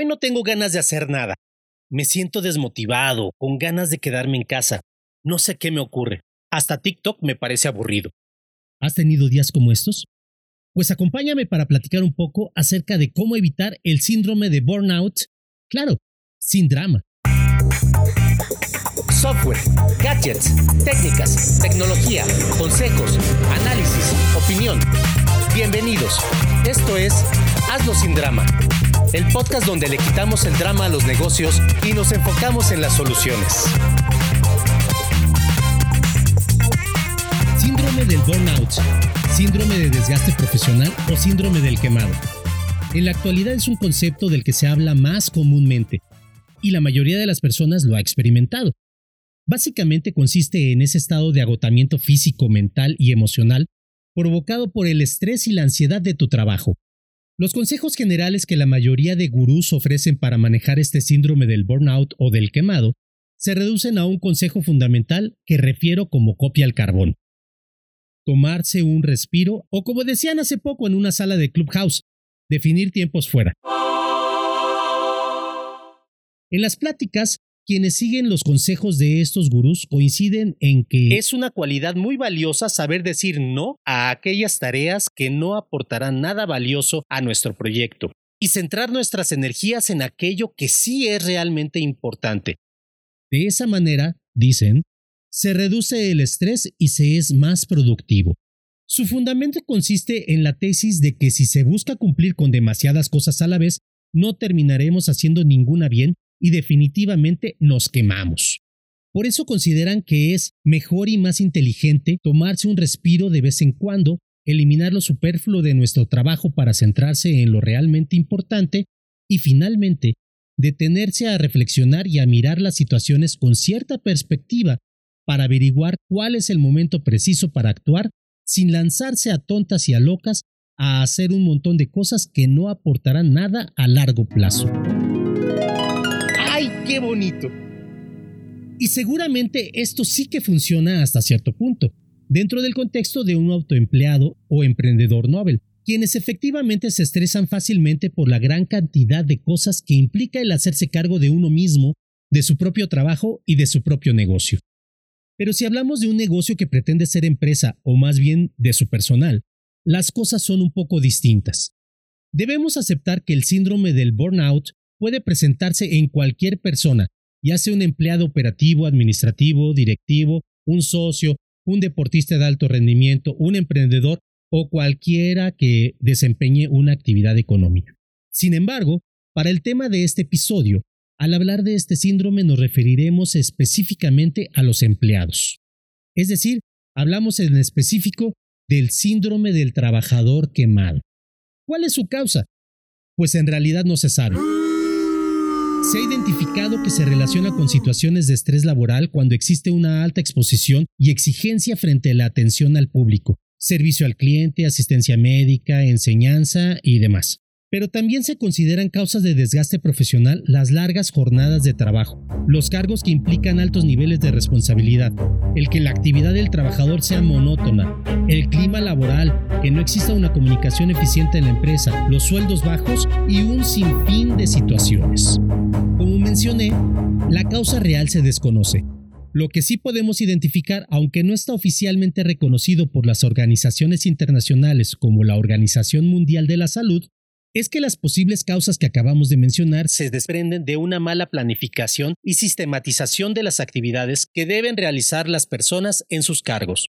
Hoy no tengo ganas de hacer nada. Me siento desmotivado, con ganas de quedarme en casa. No sé qué me ocurre. Hasta TikTok me parece aburrido. ¿Has tenido días como estos? Pues acompáñame para platicar un poco acerca de cómo evitar el síndrome de burnout. Claro, sin drama. Software, gadgets, técnicas, tecnología, consejos, análisis, opinión. Bienvenidos. Esto es Hazlo sin drama el podcast donde le quitamos el drama a los negocios y nos enfocamos en las soluciones. Síndrome del burnout, síndrome de desgaste profesional o síndrome del quemado. En la actualidad es un concepto del que se habla más comúnmente y la mayoría de las personas lo ha experimentado. Básicamente consiste en ese estado de agotamiento físico, mental y emocional provocado por el estrés y la ansiedad de tu trabajo, los consejos generales que la mayoría de gurús ofrecen para manejar este síndrome del burnout o del quemado se reducen a un consejo fundamental que refiero como copia al carbón. Tomarse un respiro o como decían hace poco en una sala de Clubhouse, definir tiempos fuera. En las pláticas quienes siguen los consejos de estos gurús coinciden en que es una cualidad muy valiosa saber decir no a aquellas tareas que no aportarán nada valioso a nuestro proyecto y centrar nuestras energías en aquello que sí es realmente importante. De esa manera, dicen, se reduce el estrés y se es más productivo. Su fundamento consiste en la tesis de que si se busca cumplir con demasiadas cosas a la vez, no terminaremos haciendo ninguna bien y definitivamente nos quemamos. Por eso consideran que es mejor y más inteligente tomarse un respiro de vez en cuando, eliminar lo superfluo de nuestro trabajo para centrarse en lo realmente importante y finalmente detenerse a reflexionar y a mirar las situaciones con cierta perspectiva para averiguar cuál es el momento preciso para actuar sin lanzarse a tontas y a locas a hacer un montón de cosas que no aportarán nada a largo plazo qué bonito! Y seguramente esto sí que funciona hasta cierto punto, dentro del contexto de un autoempleado o emprendedor Nobel, quienes efectivamente se estresan fácilmente por la gran cantidad de cosas que implica el hacerse cargo de uno mismo, de su propio trabajo y de su propio negocio. Pero si hablamos de un negocio que pretende ser empresa o más bien de su personal, las cosas son un poco distintas. Debemos aceptar que el síndrome del burnout puede presentarse en cualquier persona, ya sea un empleado operativo, administrativo, directivo, un socio, un deportista de alto rendimiento, un emprendedor o cualquiera que desempeñe una actividad económica. Sin embargo, para el tema de este episodio, al hablar de este síndrome nos referiremos específicamente a los empleados. Es decir, hablamos en específico del síndrome del trabajador quemado. ¿Cuál es su causa? Pues en realidad no se sabe. Se ha identificado que se relaciona con situaciones de estrés laboral cuando existe una alta exposición y exigencia frente a la atención al público, servicio al cliente, asistencia médica, enseñanza y demás pero también se consideran causas de desgaste profesional las largas jornadas de trabajo, los cargos que implican altos niveles de responsabilidad, el que la actividad del trabajador sea monótona, el clima laboral, que no exista una comunicación eficiente en la empresa, los sueldos bajos y un sinfín de situaciones. Como mencioné, la causa real se desconoce. Lo que sí podemos identificar, aunque no está oficialmente reconocido por las organizaciones internacionales como la Organización Mundial de la Salud, es que las posibles causas que acabamos de mencionar se desprenden de una mala planificación y sistematización de las actividades que deben realizar las personas en sus cargos.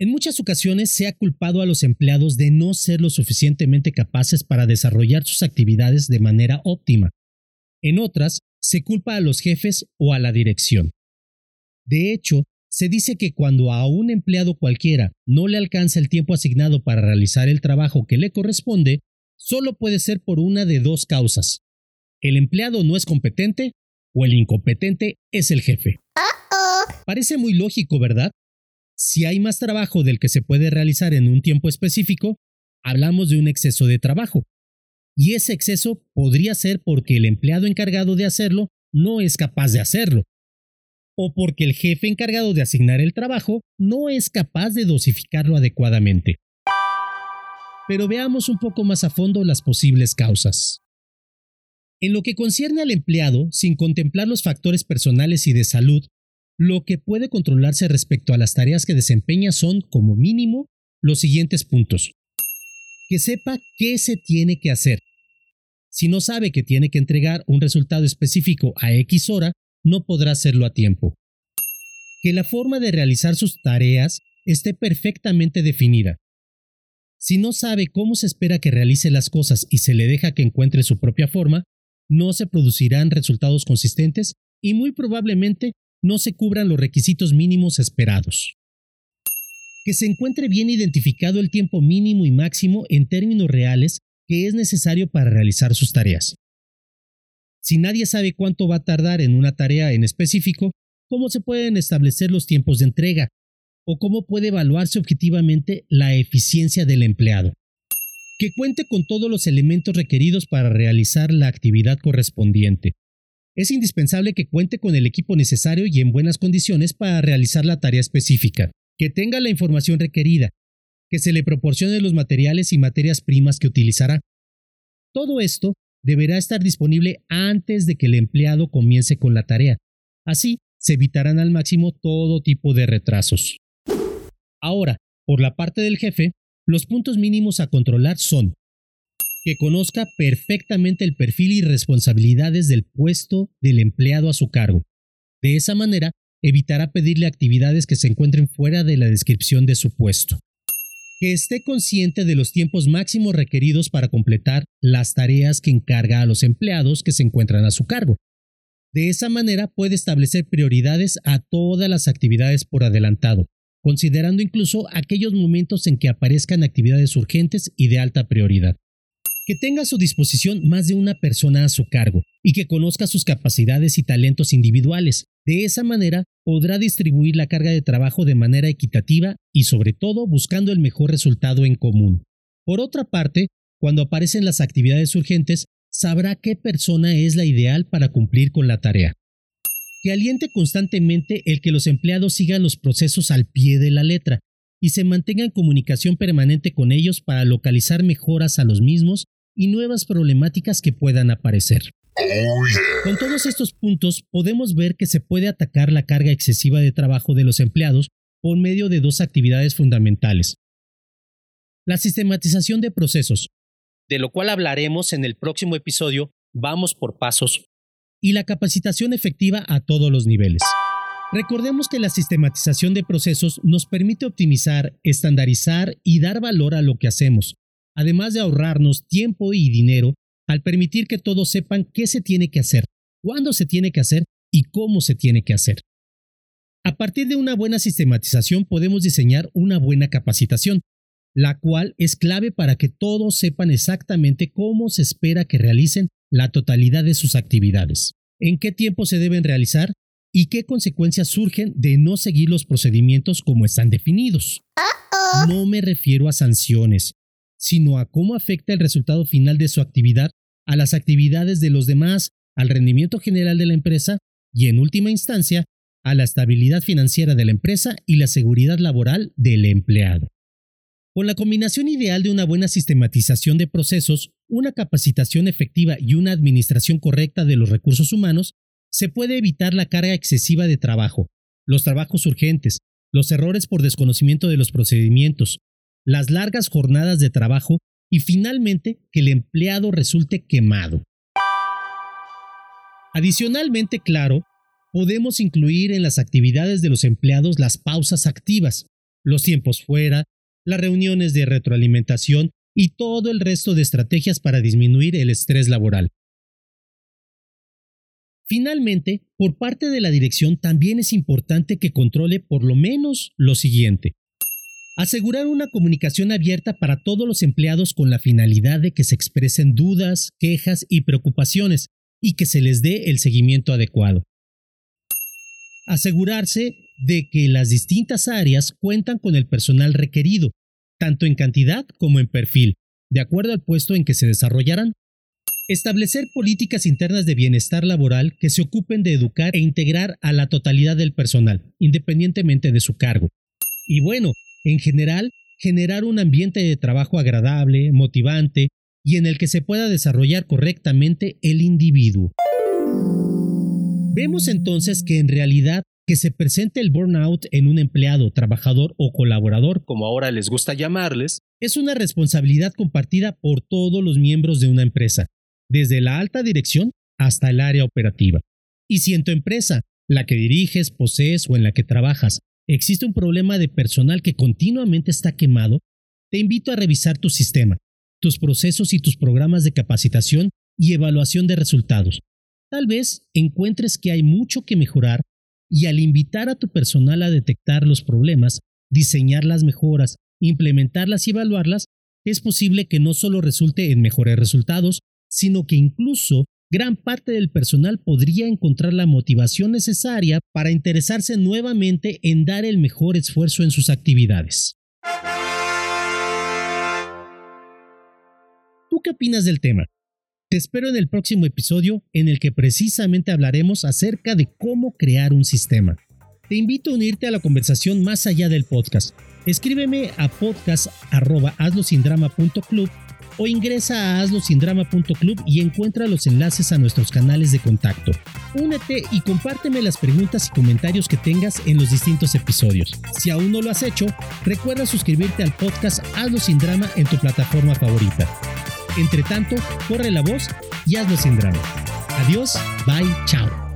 En muchas ocasiones se ha culpado a los empleados de no ser lo suficientemente capaces para desarrollar sus actividades de manera óptima. En otras, se culpa a los jefes o a la dirección. De hecho, se dice que cuando a un empleado cualquiera no le alcanza el tiempo asignado para realizar el trabajo que le corresponde, solo puede ser por una de dos causas. El empleado no es competente o el incompetente es el jefe. Parece muy lógico, ¿verdad? Si hay más trabajo del que se puede realizar en un tiempo específico, hablamos de un exceso de trabajo. Y ese exceso podría ser porque el empleado encargado de hacerlo no es capaz de hacerlo. O porque el jefe encargado de asignar el trabajo no es capaz de dosificarlo adecuadamente pero veamos un poco más a fondo las posibles causas. En lo que concierne al empleado, sin contemplar los factores personales y de salud, lo que puede controlarse respecto a las tareas que desempeña son, como mínimo, los siguientes puntos. Que sepa qué se tiene que hacer. Si no sabe que tiene que entregar un resultado específico a X hora, no podrá hacerlo a tiempo. Que la forma de realizar sus tareas esté perfectamente definida. Si no sabe cómo se espera que realice las cosas y se le deja que encuentre su propia forma, no se producirán resultados consistentes y muy probablemente no se cubran los requisitos mínimos esperados. Que se encuentre bien identificado el tiempo mínimo y máximo en términos reales que es necesario para realizar sus tareas. Si nadie sabe cuánto va a tardar en una tarea en específico, ¿cómo se pueden establecer los tiempos de entrega? ¿O cómo puede evaluarse objetivamente la eficiencia del empleado? que cuente con todos los elementos requeridos para realizar la actividad correspondiente. Es indispensable que cuente con el equipo necesario y en buenas condiciones para realizar la tarea específica, que tenga la información requerida, que se le proporcione los materiales y materias primas que utilizará. Todo esto deberá estar disponible antes de que el empleado comience con la tarea. Así se evitarán al máximo todo tipo de retrasos. Ahora, por la parte del jefe, los puntos mínimos a controlar son que conozca perfectamente el perfil y responsabilidades del puesto del empleado a su cargo. De esa manera, evitará pedirle actividades que se encuentren fuera de la descripción de su puesto. Que esté consciente de los tiempos máximos requeridos para completar las tareas que encarga a los empleados que se encuentran a su cargo. De esa manera puede establecer prioridades a todas las actividades por adelantado, considerando incluso aquellos momentos en que aparezcan actividades urgentes y de alta prioridad. Que tenga a su disposición más de una persona a su cargo y que conozca sus capacidades y talentos individuales. De esa manera podrá distribuir la carga de trabajo de manera equitativa y sobre todo buscando el mejor resultado en común. Por otra parte, cuando aparecen las actividades urgentes, sabrá qué persona es la ideal para cumplir con la tarea que aliente constantemente el que los empleados sigan los procesos al pie de la letra y se mantenga en comunicación permanente con ellos para localizar mejoras a los mismos y nuevas problemáticas que puedan aparecer. Oh, con todos estos puntos podemos ver que se puede atacar la carga excesiva de trabajo de los empleados por medio de dos actividades fundamentales. La sistematización de procesos, de lo cual hablaremos en el próximo episodio, vamos por pasos y la capacitación efectiva a todos los niveles. Recordemos que la sistematización de procesos nos permite optimizar, estandarizar y dar valor a lo que hacemos, además de ahorrarnos tiempo y dinero al permitir que todos sepan qué se tiene que hacer, cuándo se tiene que hacer y cómo se tiene que hacer. A partir de una buena sistematización podemos diseñar una buena capacitación, la cual es clave para que todos sepan exactamente cómo se espera que realicen la totalidad de sus actividades, en qué tiempo se deben realizar y qué consecuencias surgen de no seguir los procedimientos como están definidos. No me refiero a sanciones, sino a cómo afecta el resultado final de su actividad a las actividades de los demás, al rendimiento general de la empresa y, en última instancia, a la estabilidad financiera de la empresa y la seguridad laboral del empleado. Con la combinación ideal de una buena sistematización de procesos, una capacitación efectiva y una administración correcta de los recursos humanos, se puede evitar la carga excesiva de trabajo, los trabajos urgentes, los errores por desconocimiento de los procedimientos, las largas jornadas de trabajo y finalmente que el empleado resulte quemado. Adicionalmente, claro, podemos incluir en las actividades de los empleados las pausas activas, los tiempos fuera, las reuniones de retroalimentación y todo el resto de estrategias para disminuir el estrés laboral. Finalmente, por parte de la dirección también es importante que controle por lo menos lo siguiente. Asegurar una comunicación abierta para todos los empleados con la finalidad de que se expresen dudas, quejas y preocupaciones y que se les dé el seguimiento adecuado. Asegurarse de que las distintas áreas cuentan con el personal requerido, tanto en cantidad como en perfil, de acuerdo al puesto en que se desarrollarán. Establecer políticas internas de bienestar laboral que se ocupen de educar e integrar a la totalidad del personal, independientemente de su cargo. Y bueno, en general, generar un ambiente de trabajo agradable, motivante, y en el que se pueda desarrollar correctamente el individuo. Vemos entonces que en realidad que se presente el burnout en un empleado, trabajador o colaborador, como ahora les gusta llamarles, es una responsabilidad compartida por todos los miembros de una empresa, desde la alta dirección hasta el área operativa. Y si en tu empresa, la que diriges, posees o en la que trabajas, existe un problema de personal que continuamente está quemado, te invito a revisar tu sistema, tus procesos y tus programas de capacitación y evaluación de resultados. Tal vez encuentres que hay mucho que mejorar y al invitar a tu personal a detectar los problemas, diseñar las mejoras, implementarlas y evaluarlas, es posible que no solo resulte en mejores resultados, sino que incluso gran parte del personal podría encontrar la motivación necesaria para interesarse nuevamente en dar el mejor esfuerzo en sus actividades. ¿Tú qué opinas del tema? Te espero en el próximo episodio en el que precisamente hablaremos acerca de cómo crear un sistema. Te invito a unirte a la conversación más allá del podcast. Escríbeme a podcast.hazlosindrama.club o ingresa a hazlosindrama.club y encuentra los enlaces a nuestros canales de contacto. Únete y compárteme las preguntas y comentarios que tengas en los distintos episodios. Si aún no lo has hecho, recuerda suscribirte al podcast Hazlo sin drama en tu plataforma favorita. Entre tanto, corre la voz y hazlo sin drama. Adiós, bye, chao.